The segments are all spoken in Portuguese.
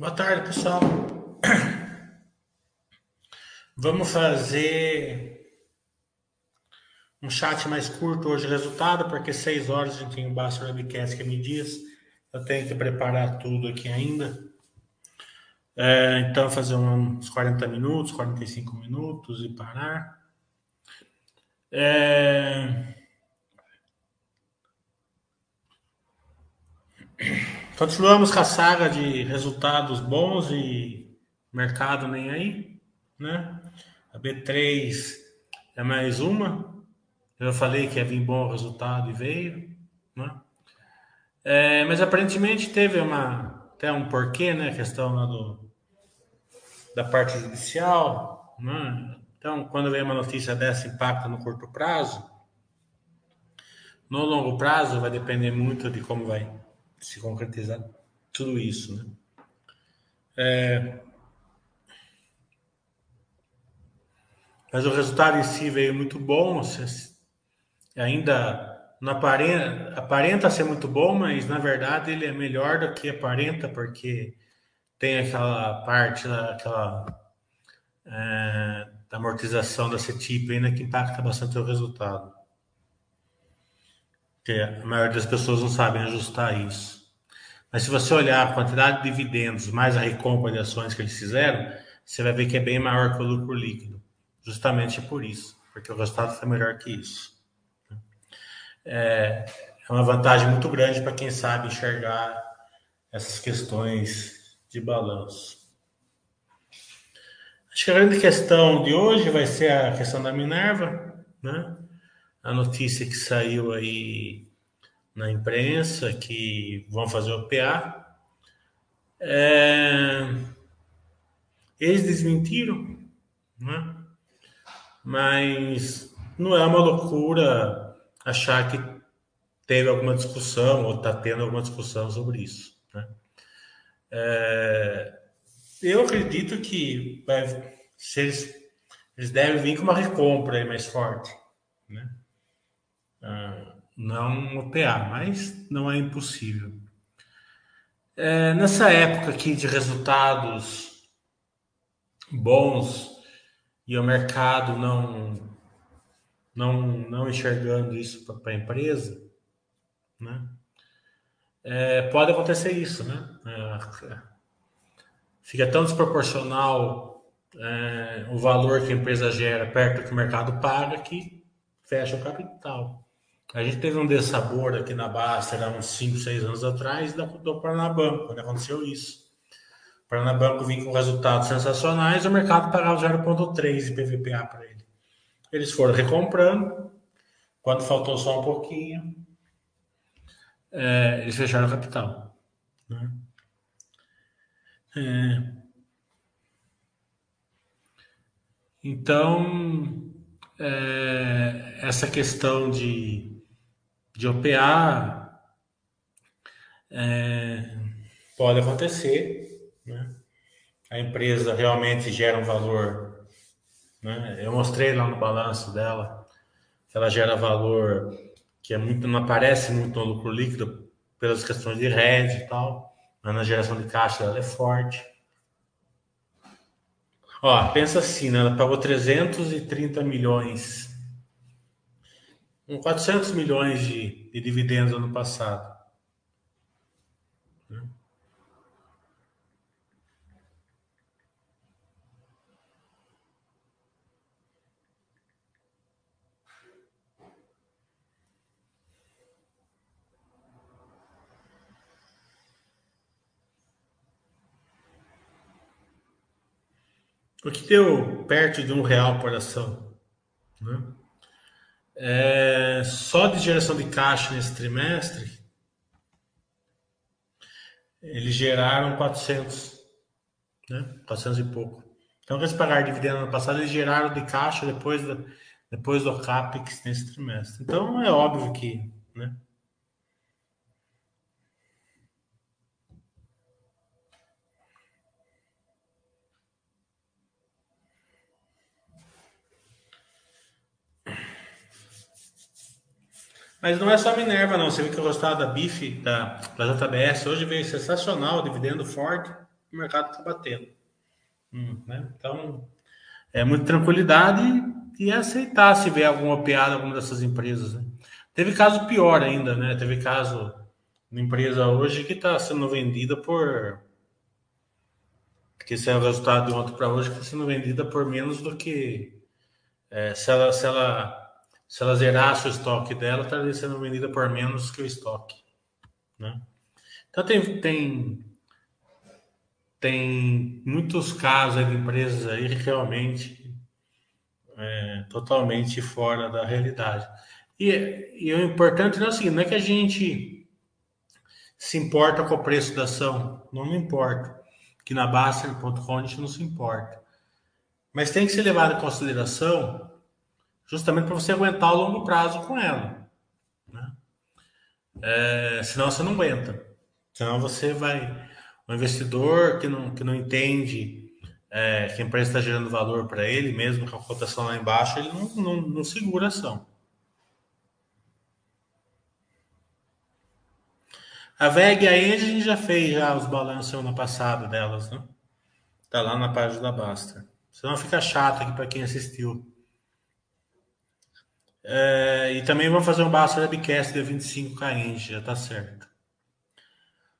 Boa tarde, pessoal. Vamos fazer um chat mais curto hoje, resultado, porque seis horas a gente tem o Basta Webcast que me diz. Eu tenho que preparar tudo aqui ainda. É, então, fazer uns 40 minutos, 45 minutos e parar. É... Continuamos com a saga de resultados bons e mercado nem aí, né? A B3 é mais uma. Eu falei que ia vir bom resultado e veio, né? É, mas aparentemente teve uma até um porquê, né? A questão do da parte judicial, né? Então, quando vem uma notícia dessa impacta no curto prazo, no longo prazo vai depender muito de como vai se concretizar tudo isso, né? É... Mas o resultado em si veio muito bom, ainda não aparenta, aparenta ser muito bom, mas na verdade ele é melhor do que aparenta, porque tem aquela parte, aquela é, da amortização da CETIP ainda que impacta bastante o resultado que a maioria das pessoas não sabem ajustar isso. Mas se você olhar a quantidade de dividendos mais a recompra de ações que eles fizeram, você vai ver que é bem maior que o lucro líquido. Justamente por isso, porque o resultado foi melhor que isso. É, é uma vantagem muito grande para quem sabe enxergar essas questões de balanço. Acho que a grande questão de hoje vai ser a questão da Minerva, né? A notícia que saiu aí na imprensa que vão fazer o PA. É... Eles desmentiram, né? mas não é uma loucura achar que teve alguma discussão ou está tendo alguma discussão sobre isso. Né? É... Eu acredito que se eles, eles devem vir com uma recompra mais forte. Né? Ah, não operar, mas não é impossível. É, nessa época aqui de resultados bons e o mercado não não, não enxergando isso para a empresa, né? É, pode acontecer isso, né? É, fica tão desproporcional é, o valor que a empresa gera perto do que o mercado paga que fecha o capital. A gente teve um dessabor aqui na Basta, era uns 5, 6 anos atrás, da, do Paranabanco, quando aconteceu isso. O Paranabanco vinha com resultados sensacionais, o mercado pagava 0,3 de PVPA para ele. Eles foram recomprando, quando faltou só um pouquinho, é, eles fecharam o capital. Né? É. Então, é, essa questão de de OPA é, pode acontecer, né? A empresa realmente gera um valor, né? Eu mostrei lá no balanço dela que ela gera valor que é muito, não aparece muito no lucro líquido pelas questões de rede e tal, mas na geração de caixa ela é forte. Ó, pensa assim, né? Ela pagou 330 milhões com 400 milhões de, de dividendos ano passado. O que deu perto de um real por ação. Né? É, só de geração de caixa nesse trimestre, eles geraram 400, né? 400 e pouco. Então, eles pagaram dividendo ano passado, eles geraram de caixa depois, do, depois do CAPEX nesse trimestre. Então, é óbvio que, né? Mas não é só Minerva, não. Você viu que o resultado da BIF, da, da JBS, hoje veio sensacional, dividendo forte. o mercado está batendo. Hum, né? Então, é muita tranquilidade e, aceitar se vier alguma piada alguma dessas empresas. Né? Teve caso pior ainda, né? Teve caso de empresa hoje que está sendo vendida por. Que esse é o resultado de ontem para hoje, que está sendo vendida por menos do que. É, se, ela, se, ela, se ela zerasse o estoque dela, estaria sendo vendida por menos que o estoque. Né? Então tem, tem, tem muitos casos de empresas aí realmente é, totalmente fora da realidade. E, e o importante não é o seguinte, não é que a gente se importa com o preço da ação, não me importa. Que na Baster.com a gente não se importa. Mas tem que ser levado em consideração justamente para você aguentar o longo prazo com ela. Né? É, senão você não aguenta. Senão você vai. O investidor que não, que não entende é, que a empresa está gerando valor para ele, mesmo com a cotação lá embaixo, ele não, não, não segura a ação. A VEG e a Engie gente já fez já os balanços semana passada delas, né? Tá lá na página da Basta. Senão fica chato aqui para quem assistiu. É, e também vamos fazer um Basta Webcast de 25 com a Engie, já tá certo.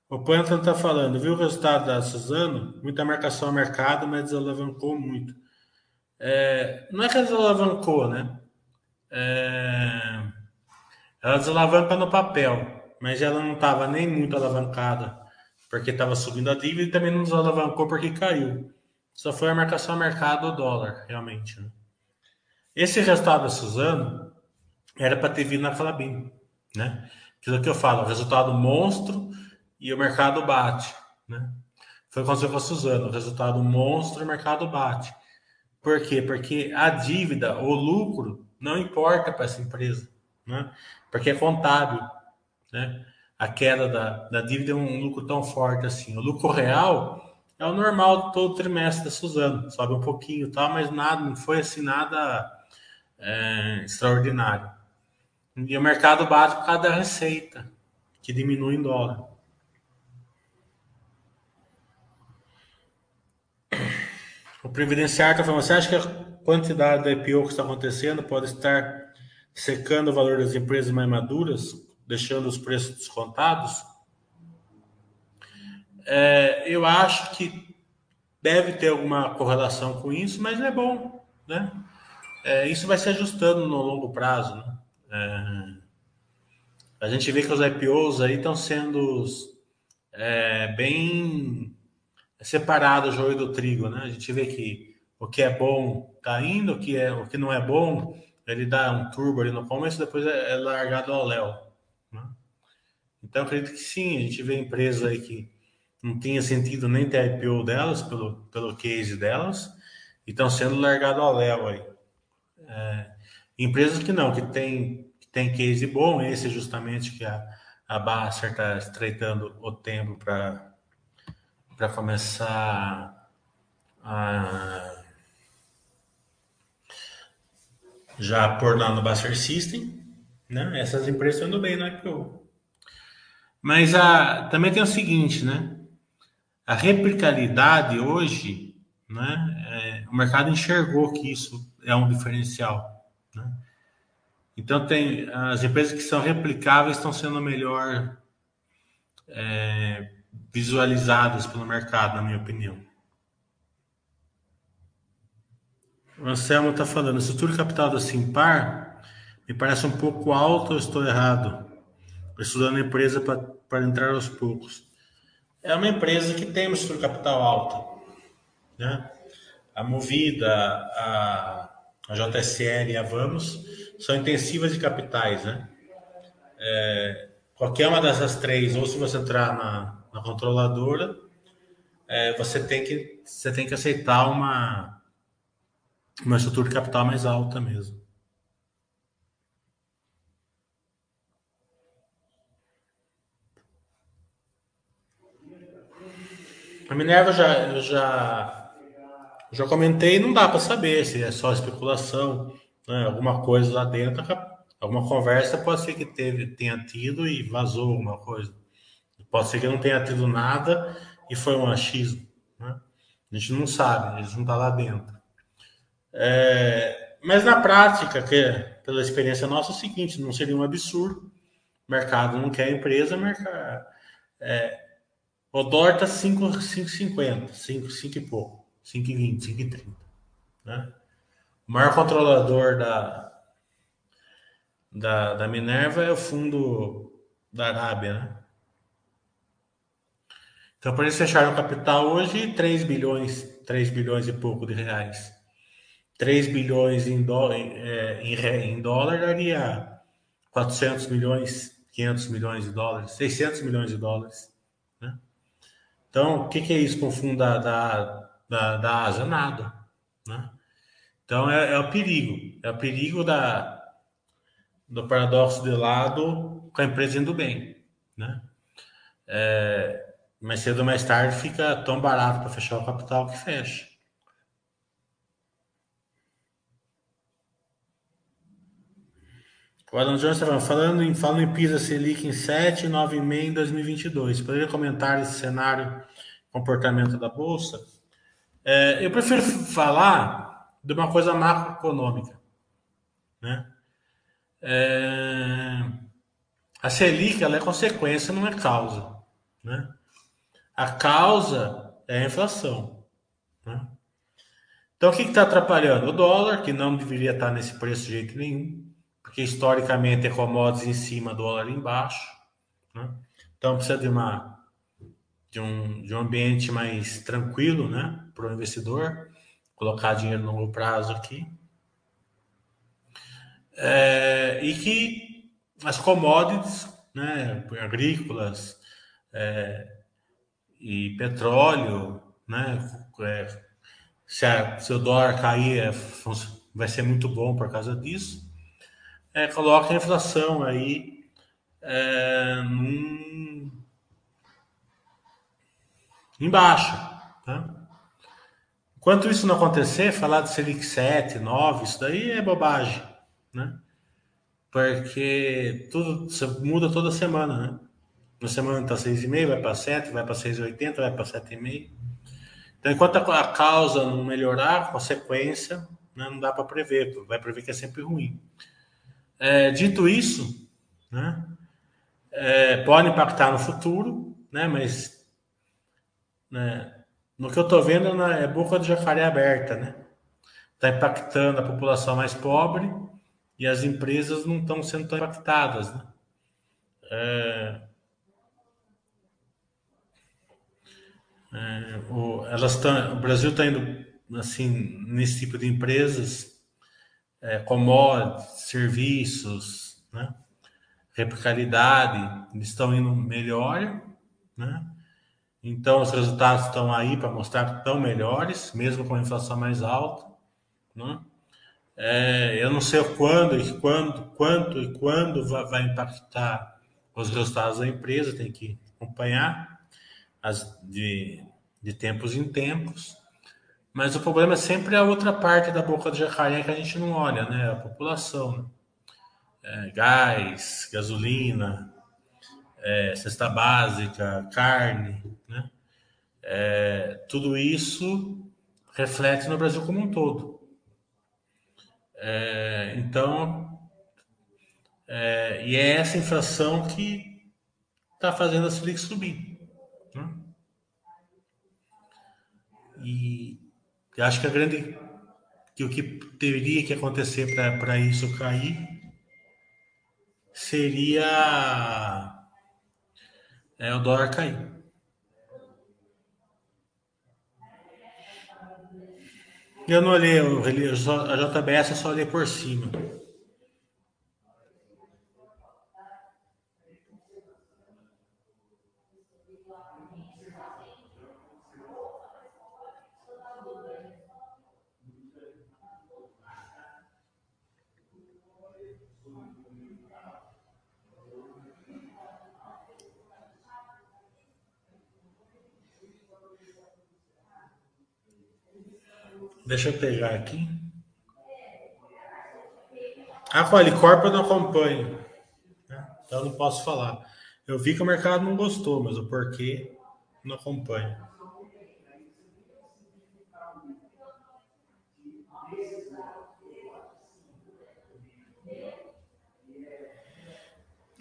O Pantan está falando, viu o resultado da Suzano? Muita marcação ao mercado, mas desalavancou muito. É, não é que ela desalavancou, né? É, ela desalavanca no papel, mas ela não estava nem muito alavancada porque estava subindo a dívida e também não desalavancou porque caiu. Só foi a marcação ao mercado do dólar, realmente. Né? Esse resultado da Suzano era para ter vindo na Clabin, né? Aquilo que eu falo, resultado monstro e o mercado bate, né? Foi quando você com a o resultado monstro, o mercado bate. Por quê? Porque a dívida, o lucro, não importa para essa empresa, né? Porque é contábil, né? A queda da, da dívida é um lucro tão forte assim. O lucro real é o normal todo trimestre da Suzano, sobe um pouquinho, tá? Mas nada, não foi assim nada é, extraordinário. E o mercado bate por causa da receita, que diminui em dólar. O previdenciário está falando, você acha que a quantidade da IPO que está acontecendo pode estar secando o valor das empresas mais maduras, deixando os preços descontados? É, eu acho que deve ter alguma correlação com isso, mas é bom, né? É, isso vai se ajustando no longo prazo, né? É, a gente vê que os IPOs aí estão sendo é, bem é separado o joio do trigo, né? A gente vê que o que é bom tá indo, o que, é, o que não é bom, ele dá um turbo ali no começo, depois é, é largado ao léu. Né? Então, acredito que sim, a gente vê empresas aí que não tinha sentido nem ter IPO delas, pelo, pelo case delas, e estão sendo largado ao léu aí. É, empresas que não, que tem, que tem case bom, esse é justamente que a, a Basser está estreitando o tempo para começar a já pôr lá no Buster System, né? Essas empresas estão bem no IPO. Mas a, também tem o seguinte, né? A replicabilidade hoje, né? É, o mercado enxergou que isso é um diferencial? Então tem as empresas que são replicáveis estão sendo melhor é, visualizadas pelo mercado, na minha opinião. O Anselmo está falando, a estrutura capital da Simpar me parece um pouco alta ou estou errado? Estudando a empresa para entrar aos poucos. É uma empresa que tem uma estrutura capital alta. Né? A Movida, a, a JSL e a Vamos são intensivas de capitais. Né? É, qualquer uma dessas três, ou se você entrar na, na controladora, é, você tem que você tem que aceitar uma uma estrutura de capital mais alta mesmo. A Minerva já já já comentei, não dá para saber se é só especulação, né? alguma coisa lá dentro, alguma conversa pode ser que teve tenha tido e vazou alguma coisa. Pode ser que não tenha tido nada e foi um achismo, A gente não sabe, eles não estão tá lá dentro. É, mas na prática, que, pela experiência nossa, é o seguinte: não seria um absurdo. O mercado não quer a empresa, mercado, é, o dólar está 5,50, 5, 5 e pouco, 5,20, 5,30. Né? O maior controlador da, da, da Minerva é o fundo da Arábia, né? Então, para eles fecharam o capital hoje, 3 bilhões, 3 bilhões e pouco de reais. 3 bilhões em, dó, é, em, em dólar daria 400 milhões, 500 milhões de dólares, 600 milhões de dólares. Né? Então, o que, que, é isso com o fundo da, da, da, da Ásia? Nada. Né? Então, é, é, o perigo. É o perigo da, do paradoxo de lado com a empresa indo bem. Né? É, mais cedo ou mais tarde fica tão barato para fechar o capital que fecha. O Adam Jones estava falando em, falando em PISA Selic em 7, 9,5 em 2022. Poderia comentar esse cenário, comportamento da Bolsa? É, eu prefiro falar de uma coisa macroeconômica. Né? É, a Selic ela é consequência, não é causa. Né? A causa é a inflação. Né? Então, o que está atrapalhando? O dólar, que não deveria estar nesse preço de jeito nenhum, porque historicamente é commodities em cima, dólar embaixo. Né? Então, precisa de, uma, de, um, de um ambiente mais tranquilo né? para o investidor, colocar dinheiro no longo prazo aqui. É, e que as commodities né, agrícolas, é, e petróleo, né? É, se, a, se o dólar cair, é, vai ser muito bom por causa disso. É, coloca a inflação aí é, num, embaixo. Tá? Enquanto isso não acontecer, falar de Selic 7, 9, isso daí é bobagem, né? Porque tudo muda toda semana, né? Na semana está 6,5, vai para 7, vai para 6,80, vai para 7,5. Então, enquanto a causa não melhorar, a consequência né, não dá para prever, vai prever que é sempre ruim. É, dito isso, né, é, pode impactar no futuro, né, mas né, no que eu estou vendo é boca de jacaré aberta, né? Está impactando a população mais pobre e as empresas não estão sendo tão impactadas, né? É, É, o, elas tão, o Brasil está indo assim nesse tipo de empresas, é, commodities, serviços, né? replicabilidade, eles estão indo melhor, né? Então os resultados estão aí para mostrar que estão melhores, mesmo com a inflação mais alta, né? É, eu não sei quando e quando, quanto e quando vai, impactar os resultados da empresa, tem que acompanhar as, de, de tempos em tempos. Mas o problema é sempre a outra parte da boca do jacaré que a gente não olha, né? A população. Né? É, gás, gasolina, é, cesta básica, carne, né? É, tudo isso reflete no Brasil como um todo. É, então, é, e é essa inflação que está fazendo a Selic subir. E acho que a grande que o que teria que acontecer para isso cair seria é, o dólar cair. Eu não olhei a JBS, eu só olhei por cima. Deixa eu pegar aqui. A Qualicorp eu não acompanho. Né? Então eu não posso falar. Eu vi que o mercado não gostou, mas o porquê não acompanho.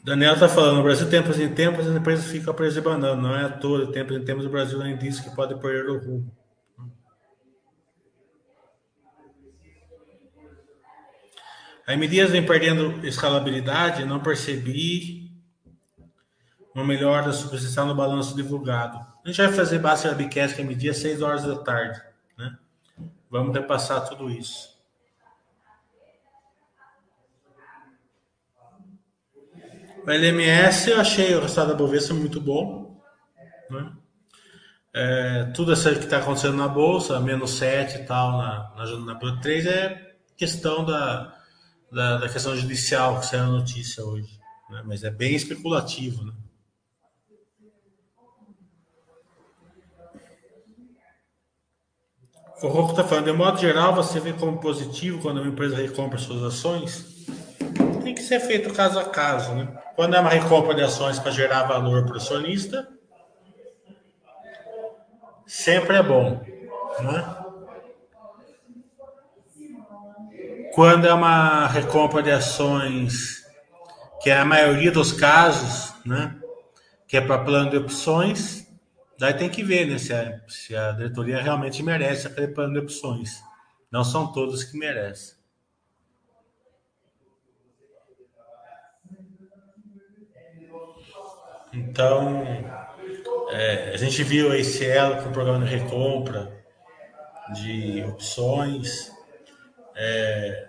Daniel está falando, no Brasil, tempos em tempos, as empresas ficam presas de banana. Não é à toa, tempos em tempos, o Brasil ainda diz que pode perder o rumo. A medidas vem perdendo escalabilidade, não percebi uma melhora da substituição no balanço divulgado. A gente vai fazer base Webcast que é medir às 6 horas da tarde. Né? Vamos repassar tudo isso. O LMS eu achei o resultado da Bovespa muito bom. Né? É, tudo isso que está acontecendo na Bolsa, menos 7 e tal, na, na, na 3 é questão da, da, da, questão judicial que saiu a notícia hoje. Né? Mas é bem especulativo. Né? O Rocco está falando, de modo geral, você vê como positivo quando uma empresa recompra suas ações? Tem que ser feito caso a caso, né? Quando é uma recompra de ações para gerar valor para o acionista, sempre é bom, né? Quando é uma recompra de ações, que é a maioria dos casos, né? Que é para plano de opções, daí tem que ver, né? Se a, se a diretoria realmente merece aquele plano de opções. Não são todos que merecem. Então, é, a gente viu a Cielo com o programa de recompra de opções, é,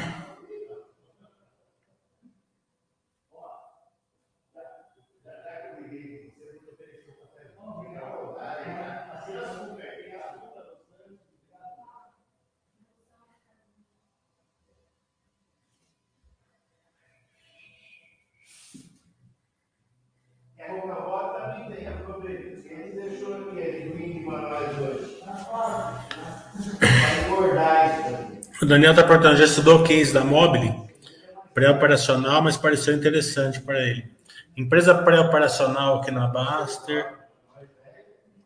O Daniel está perguntando, já estudou o case da Mobile? Pré-operacional, mas pareceu interessante para ele. Empresa pré-operacional aqui na Baster.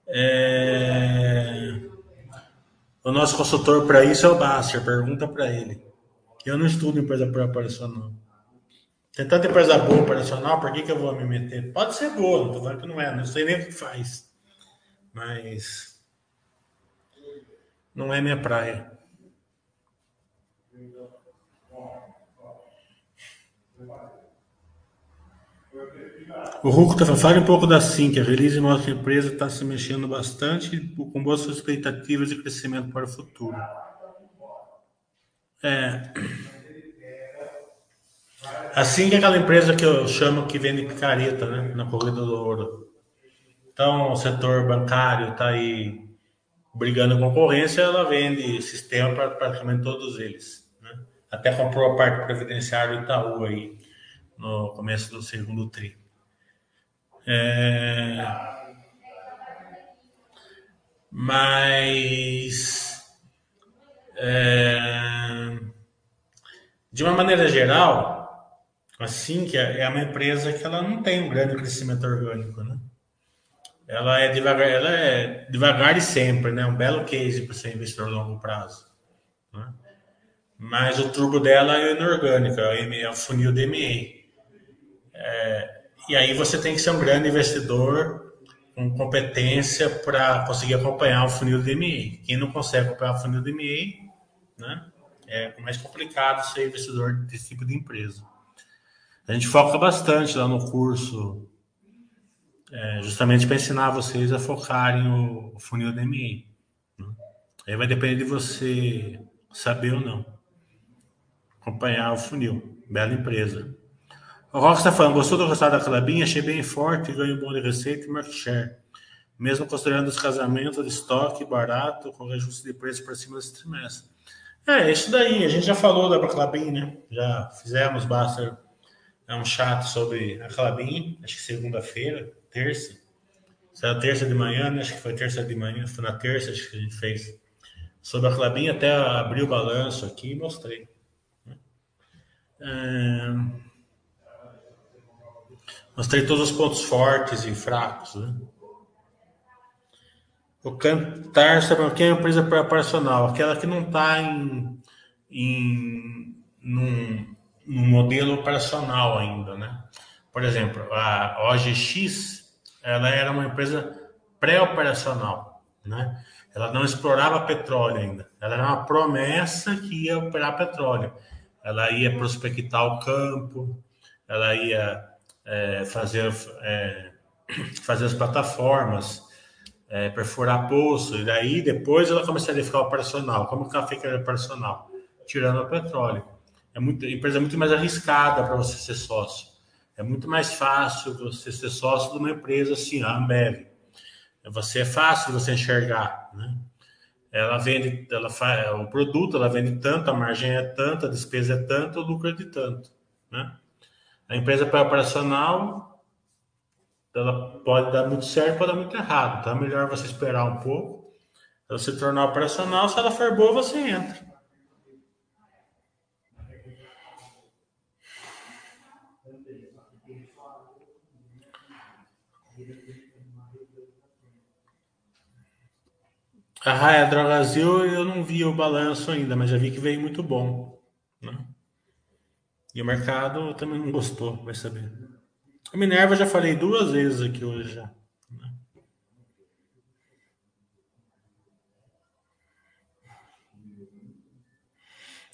É... O nosso consultor para isso é o Baster, pergunta para ele. Eu não estudo empresa pré-operacional. Tem tanta empresa boa operacional, por que, que eu vou me meter? Pode ser boa, não estou falando que não é, não sei nem o que faz. Mas não é minha praia. O está falando, fale um pouco da Sync. A release mostra que a empresa está se mexendo bastante com boas expectativas de crescimento para o futuro. É... A Sync é aquela empresa que eu chamo que vende picareta né, na corrida do ouro. Então, o setor bancário está aí brigando concorrência, ela vende sistema para praticamente todos eles. Até comprou a parte previdenciária do Itaú aí no começo do segundo tri. É... Mas é... de uma maneira geral, assim que é, é uma empresa que ela não tem um grande crescimento orgânico, né? Ela é devagar, ela é devagar e sempre, né? Um belo case para ser investidor a longo prazo. Mas o turbo dela é inorgânico, é o funil DMA. É, e aí você tem que ser um grande investidor com competência para conseguir acompanhar o funil DMA. Quem não consegue acompanhar o funil DMA, né? É mais complicado ser investidor desse tipo de empresa. A gente foca bastante lá no curso é, justamente para ensinar vocês a focarem o, o funil DMA. Né? Aí vai depender de você saber ou não. Acompanhar o funil. Bela empresa. O Rock está falando, gostou do resultado da Clabin? Achei bem forte, ganho bom de receita e market share. Mesmo considerando os casamentos de estoque barato, com reajuste de preço para cima desse trimestre. É, isso daí. A gente já falou da Clabin, né? Já fizemos basta é um chat sobre a Clabin, acho que segunda-feira terça. Saiu terça de manhã, né? Acho que foi terça de manhã, foi na terça acho que a gente fez. Sobre a Clabinha, até abri o balanço aqui e mostrei. É... Mostrei todos os pontos fortes e fracos, né? O Cantar, sabe o que é uma empresa operacional? Aquela que não está em, em num, num, modelo operacional ainda, né? Por exemplo, a OGX, ela era uma empresa pré-operacional, né? Ela não explorava petróleo ainda. Ela era uma promessa que ia operar petróleo. Ela ia prospectar o campo, ela ia é, fazer, é, fazer as plataformas, é, perfurar poço, e daí depois ela começaria a ficar operacional. Como que ela fica operacional? Tirando o petróleo. É muito, a empresa é muito mais arriscada para você ser sócio. É muito mais fácil você ser sócio de uma empresa assim, a Ambev. Você é fácil você enxergar, né? Ela vende, ela faz o produto, ela vende tanto, a margem é tanta, a despesa é tanto, o lucro é de tanto, né? A empresa pré-operacional, ela pode dar muito certo, pode dar muito errado. É melhor você esperar um pouco, ela se tornar operacional. Se ela for boa, você entra. A Raia Drogazil eu não vi o balanço ainda, mas já vi que veio muito bom. Né? E o mercado também não gostou, vai saber. A Minerva já falei duas vezes aqui hoje já. Né?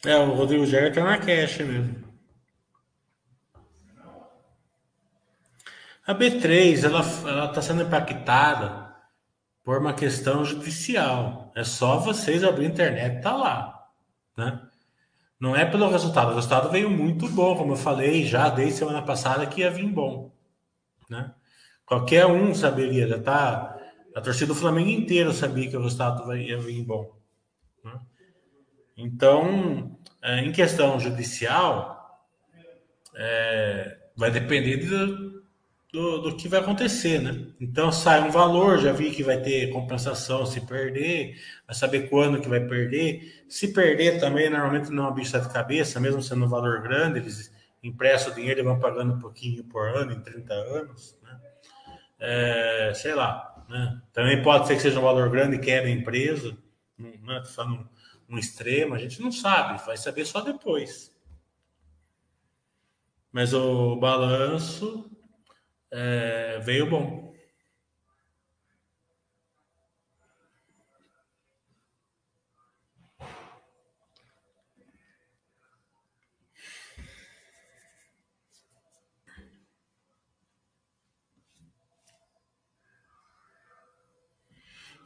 É, o Rodrigo Gerber tá na cash mesmo. A B3, ela, ela tá sendo impactada por uma questão judicial. É só vocês abrir a internet, tá lá, né? Não é pelo resultado. O resultado veio muito bom, como eu falei já desde semana passada que ia vir bom. Né? Qualquer um saberia, já tá. A torcida do Flamengo inteira sabia que o resultado ia vir bom. Né? Então, é, em questão judicial, é, vai depender de, do, do que vai acontecer, né? Então sai um valor, já vi que vai ter compensação se perder, vai saber quando que vai perder. Se perder também, normalmente não é uma bicha de cabeça, mesmo sendo um valor grande, eles emprestam o dinheiro e vão pagando um pouquinho por ano, em 30 anos, né? É, sei lá, né? Também pode ser que seja um valor grande e quebre a empresa, né? Só num, num extremo, a gente não sabe, vai saber só depois. Mas o balanço é, veio bom.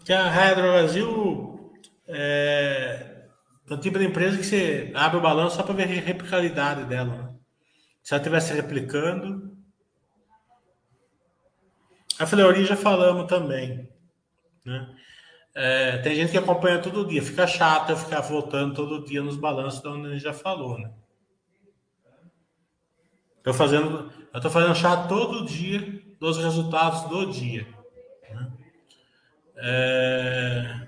Que a Raia Brasil é, é o tipo de empresa que você abre o balanço só para ver a replicabilidade dela. Né? Se ela estivesse replicando, a Fleury já falamos também. Né? É, tem gente que acompanha todo dia, fica chato eu ficar voltando todo dia nos balanços de onde a gente já falou, né? Tô fazendo, eu tô fazendo chá todo dia dos resultados do dia. Né? É...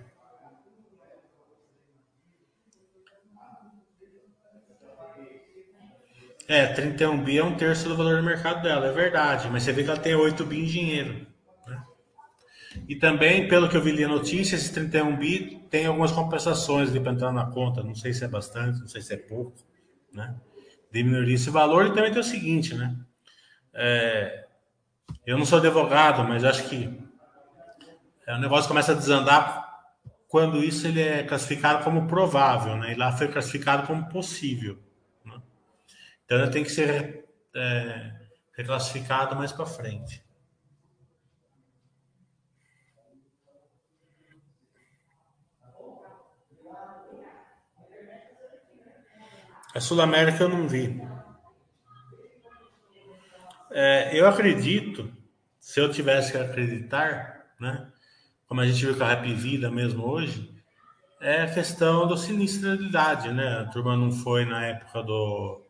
É, 31 bi é um terço do valor do mercado dela, é verdade. Mas você vê que ela tem 8 bi em dinheiro. Né? E também, pelo que eu vi ali notícia, esses 31 bi tem algumas compensações ali para entrar na conta. Não sei se é bastante, não sei se é pouco. Né? Diminuir esse valor e também tem o seguinte, né? É, eu não sou advogado, mas acho que é, o negócio começa a desandar quando isso ele é classificado como provável, né? E lá foi classificado como possível. Então ela tem que ser é, reclassificado mais para frente. A Sul América eu não vi. É, eu acredito, se eu tivesse que acreditar, né, como a gente viu com a Rap Vida mesmo hoje, é a questão do sinistralidade, né? A turma não foi na época do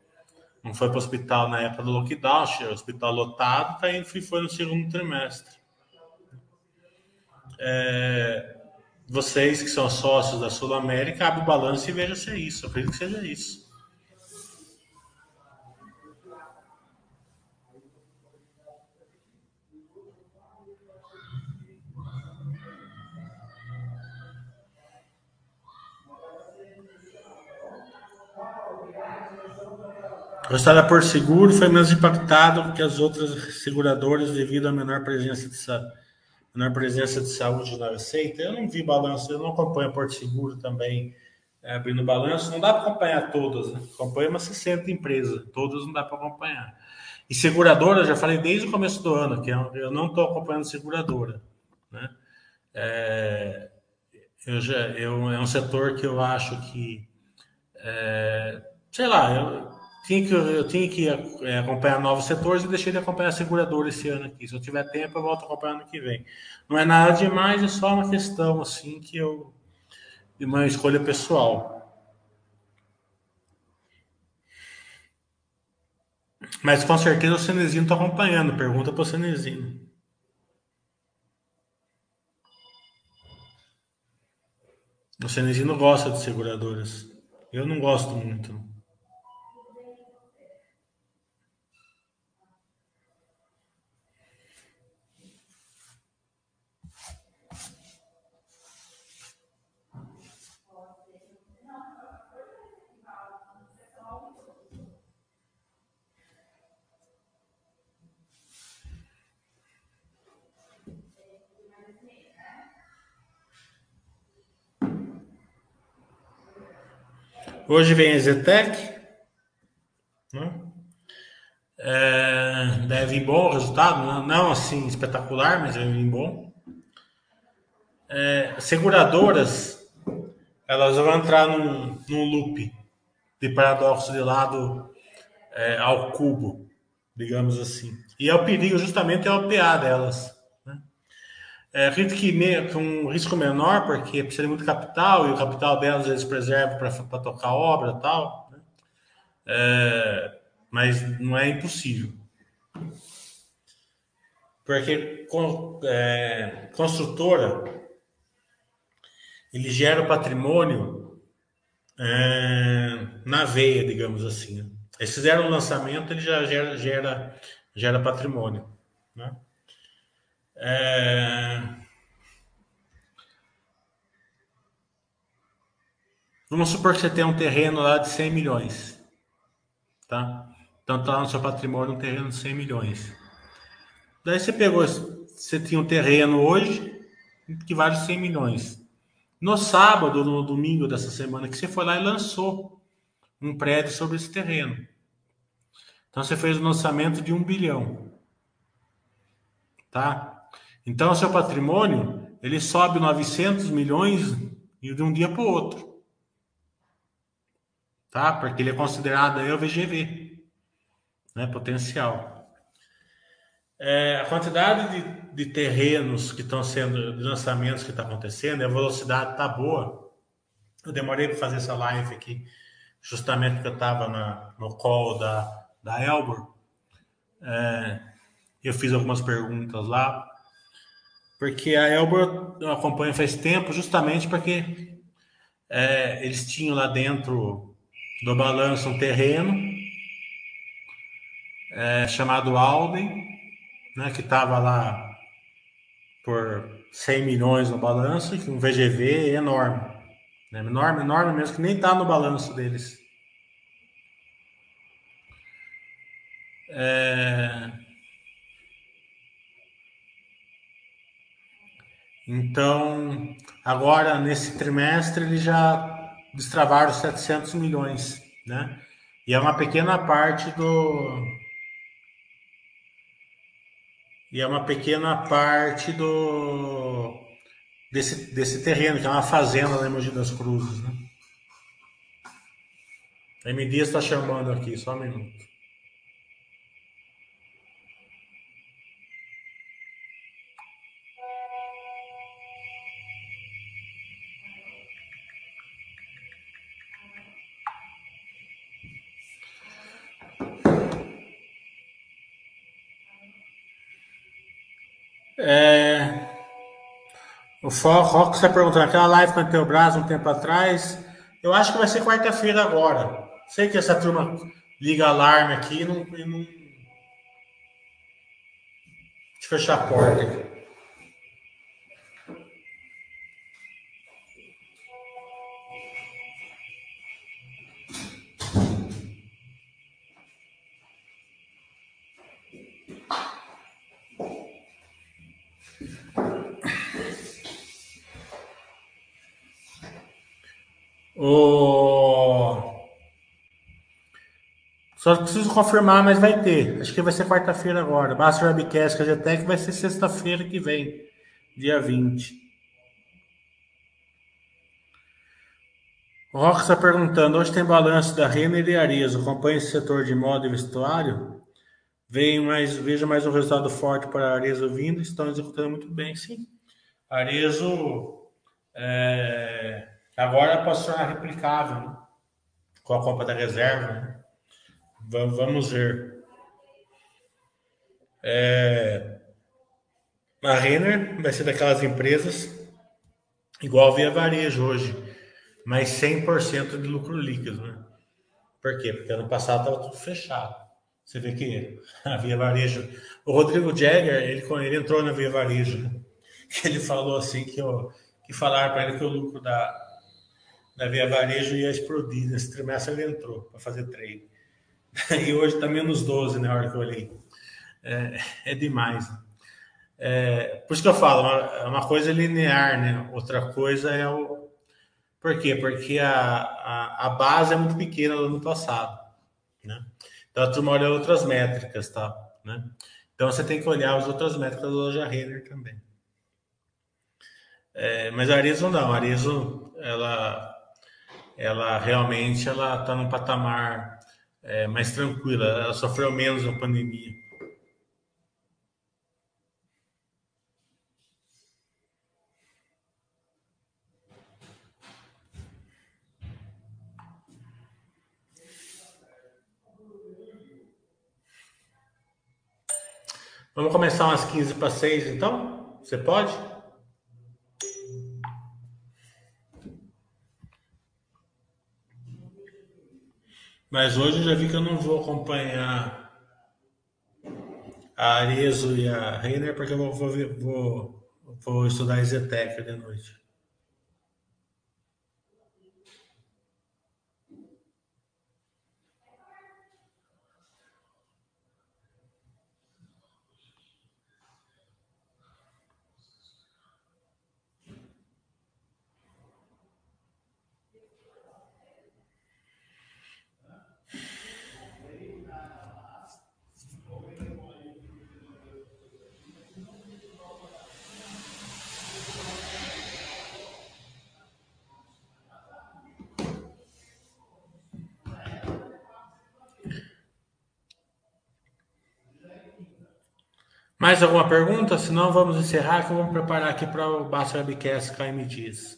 não foi para o hospital na época do lockdown, o hospital lotado, tá indo, foi no segundo trimestre. É, vocês que são sócios da Sul América, abre o balanço e veja se é isso. Eu acredito que seja isso. O estado da Porto Seguro foi menos impactado que as outras seguradoras devido à menor presença de, menor presença de saúde na receita. Eu não vi balanço, eu não acompanho a Porto Seguro também é, abrindo balanço. Não dá para acompanhar todas, né? acompanha umas 60 empresas, todas não dá para acompanhar. E seguradora, já falei desde o começo do ano, que eu não estou acompanhando seguradora. Né? É, eu já, eu, é um setor que eu acho que, é, sei lá, eu, tinha que, eu tinha que é, acompanhar novos setores e deixei de acompanhar a seguradora esse ano aqui. Se eu tiver tempo, eu volto a acompanhar ano que vem. Não é nada demais, é só uma questão assim que eu. de uma escolha pessoal. Mas com certeza o Cenezino está acompanhando. Pergunta para o Cenezino. O Cenezino gosta de seguradoras. Eu não gosto muito. Hoje vem a Zetec. Né? É, deve vir bom o resultado, não, não assim espetacular, mas deve vir bom. É, seguradoras, elas vão entrar num, num loop de paradoxo de lado é, ao cubo, digamos assim. E é o perigo justamente é o PA delas. É, risco que, com um risco menor, porque precisa de muito capital, e o capital delas eles preservam para tocar obra e tal. Né? É, mas não é impossível. Porque com, é, construtora, ele gera o patrimônio é, na veia, digamos assim. Né? Eles fizeram um lançamento, ele já gera, gera, gera patrimônio. Né? É... Vamos supor que você tem um terreno lá de 100 milhões. Tá? Então tá no seu patrimônio um terreno de 100 milhões. Daí você pegou, você tinha um terreno hoje que vale 100 milhões. No sábado, no domingo dessa semana, que você foi lá e lançou um prédio sobre esse terreno. Então você fez um lançamento de um bilhão. Tá? Então, seu patrimônio, ele sobe 900 milhões de um dia para o outro. Tá? Porque ele é considerado aí o VGV, né? potencial. É, a quantidade de, de terrenos que estão sendo, de lançamentos que está acontecendo, a velocidade está boa. Eu demorei para fazer essa live aqui, justamente porque eu estava no call da, da Elbor. É, eu fiz algumas perguntas lá. Porque a Elbor eu acompanho faz tempo, justamente porque é, eles tinham lá dentro do balanço um terreno é, chamado Alden, né, que estava lá por 100 milhões no balanço, e um VGV enorme. Né, enorme, enorme mesmo, que nem está no balanço deles. É, Então, agora nesse trimestre eles já destravaram 700 milhões, né? E é uma pequena parte do e é uma pequena parte do desse, desse terreno, que é uma fazenda lá em Mogi das Cruzes, né? A M. Dias está chamando aqui, só um minuto. É... O Rock está perguntando, aquela live com a Teobras um tempo atrás, eu acho que vai ser quarta-feira agora. Sei que essa turma liga alarme aqui e não, e não... Deixa eu fechar a porta aqui. O... Só preciso confirmar, mas vai ter. Acho que vai ser quarta-feira agora. Basta Webcast que vai ser sexta-feira que vem, dia 20. O Rock está perguntando: hoje tem balanço da Renner e Arizo. Acompanha esse setor de moda e vestuário? Veio mais, veja mais um resultado forte para a Arezo vindo. Estão executando muito bem, sim. Arezo é, agora pode se tornar replicável né? com a Copa da Reserva. Né? Vamos ver. É, a Renner vai ser daquelas empresas igual Via Varejo hoje, mas 100% de lucro líquido, né? Por quê? Porque ano passado estava tudo fechado. Você vê que a Via Varejo. O Rodrigo Jagger, ele, ele entrou na Via Varejo, né? ele falou assim que, eu, que falaram para ele que o lucro da, da Via Varejo ia explodir. Nesse trimestre ele entrou para fazer trade. e hoje está menos 12 na hora que eu olhei. É, é demais. É, por isso que eu falo, uma, uma coisa é linear, né? Outra coisa é o. Por quê? Porque a, a, a base é muito pequena do ano passado. Né? Então a turma olha outras métricas, tá? Né? Então você tem que olhar as outras métricas da loja Renner também. É, mas a Arizo não, a Arizo ela, ela realmente ela está num patamar é, mais tranquila, ela sofreu menos na pandemia. Vamos começar umas 15 para 6, então? Você pode? Mas hoje eu já vi que eu não vou acompanhar a Arezo e a Reiner, porque eu vou, vou, vou, vou estudar a Zetec de noite. Mais alguma pergunta? Se não, vamos encerrar que vou preparar aqui para o Basta Webcast KM Dias.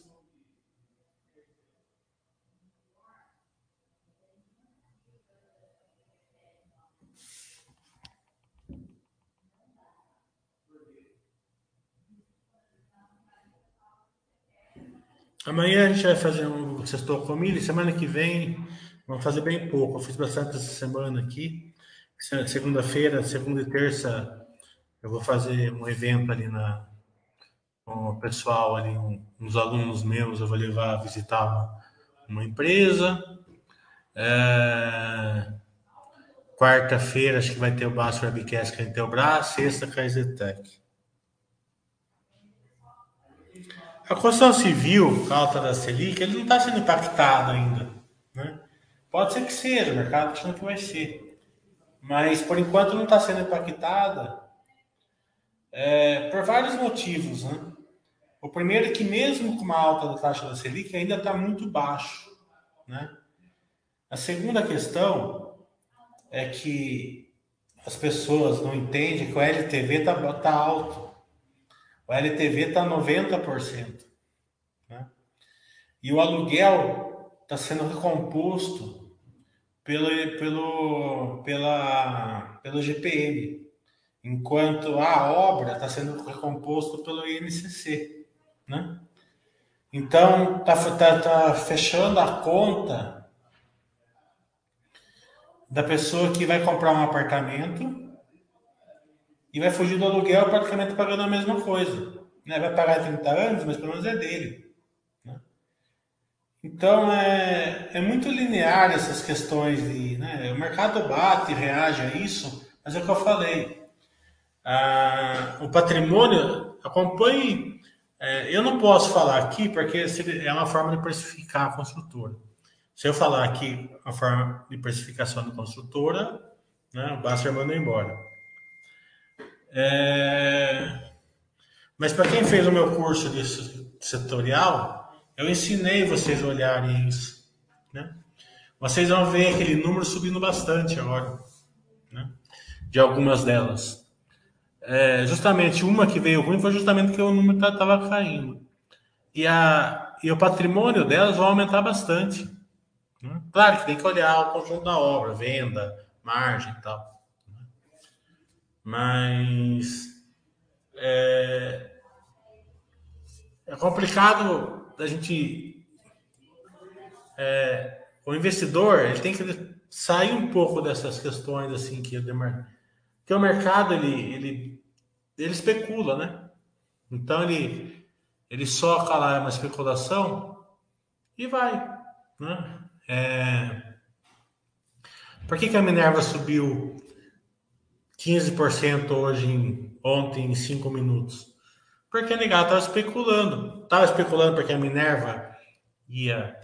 Amanhã a gente vai fazer um sextou comida e semana que vem vamos fazer bem pouco. Eu fiz bastante essa semana aqui. Segunda-feira, segunda e terça eu vou fazer um evento ali na, com o pessoal ali, uns alunos meus, eu vou levar a visitar uma, uma empresa. É, Quarta-feira acho que vai ter o Basso Webcast com a Intelbras, sexta com a Zetec. A construção civil, com a alta da Selic, ele não está sendo impactado ainda. Né? Pode ser que seja, o mercado achando que vai ser. Mas, por enquanto, não está sendo impactada é, por vários motivos. Né? O primeiro é que, mesmo com uma alta da taxa da Selic, ainda está muito baixo. Né? A segunda questão é que as pessoas não entendem que o LTV está tá alto. O LTV está 90%. Né? E o aluguel está sendo recomposto pelo, pelo, pela, pelo GPM enquanto a obra está sendo recomposta pelo INCC, né? Então está tá, tá fechando a conta da pessoa que vai comprar um apartamento e vai fugir do aluguel praticamente pagando a mesma coisa. Né? Vai pagar 30 anos, mas pelo menos é dele. Né? Então é, é muito linear essas questões de. Né? O mercado bate reage a isso, mas é o que eu falei ah, o patrimônio, acompanhe É, eu não posso falar aqui porque é uma forma de precificar a construtora. Se eu falar aqui a forma de precificação da construtora, né, o Basser manda embora. É... Mas para quem fez o meu curso de setorial, eu ensinei vocês a olharem isso. Né? Vocês vão ver aquele número subindo bastante agora, né? de algumas delas. É, justamente uma que veio ruim foi justamente porque o número estava tá, caindo. E, a, e o patrimônio delas vai aumentar bastante. Né? Claro que tem que olhar o conjunto da obra, venda, margem e tal. Né? Mas é, é complicado a gente. É, o investidor ele tem que sair um pouco dessas questões assim que que o mercado ele, ele, ele especula, né? Então ele ele soca lá uma especulação e vai, né? É... Por que, que a Minerva subiu 15% hoje, em, ontem, em 5 minutos? Porque a negada estava especulando. Estava especulando porque a Minerva ia,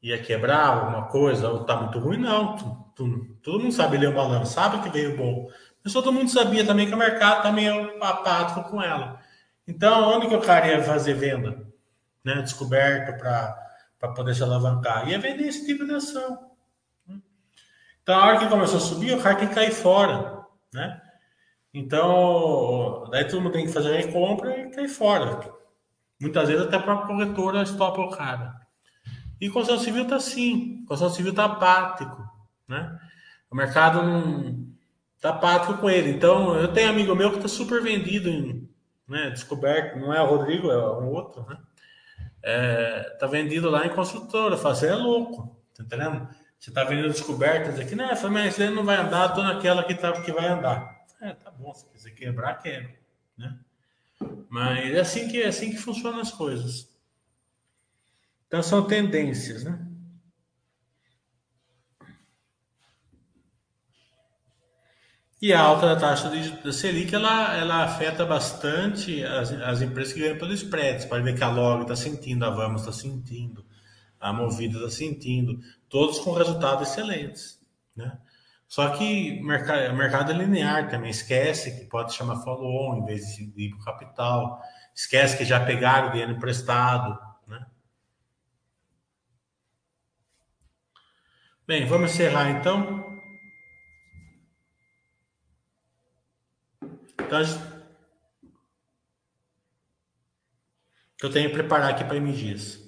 ia quebrar alguma coisa, ou está muito ruim, não. Tu, tu, todo mundo sabe ler o balanço, sabe que veio bom. Mas todo mundo sabia também que o mercado está meio apático com ela. Então, onde que o cara ia fazer venda? Né? Descoberto para para poder se alavancar. Ia vender esse tipo de ação. Então, a hora que começou a subir, o cara tem que cair fora, né? Então, daí todo mundo tem que fazer a recompra e cair fora. Muitas vezes até a própria corretora estopa o cara. E construção civil está assim. Construção civil está apático, né? O mercado não está apático com ele. Então, eu tenho amigo meu que está super vendido em né, descoberto. Não é o Rodrigo, é um outro, né? é, tá vendido lá em construtora. Eu falo, você é louco, tá entendendo? Você tá vendendo descobertas aqui? Eu falo, mas ele não vai andar, tô naquela que, tá, que vai andar. É, tá bom, se quiser quebrar, quebra, né? Mas é assim que, é assim que funcionam as coisas. Então são tendências, né? E a alta da taxa da Selic, ela, ela afeta bastante as, as empresas que ganham pelo spread. Você pode ver que a Log está sentindo, a Vamos está sentindo, a Movida está sentindo, todos com resultados excelentes. Né? Só que o mercado, o mercado é linear também, esquece que pode chamar follow-on em vez de ir para o capital, esquece que já pegaram dinheiro emprestado. Né? Bem, vamos encerrar então. Então, eu tenho que preparar aqui para M dias.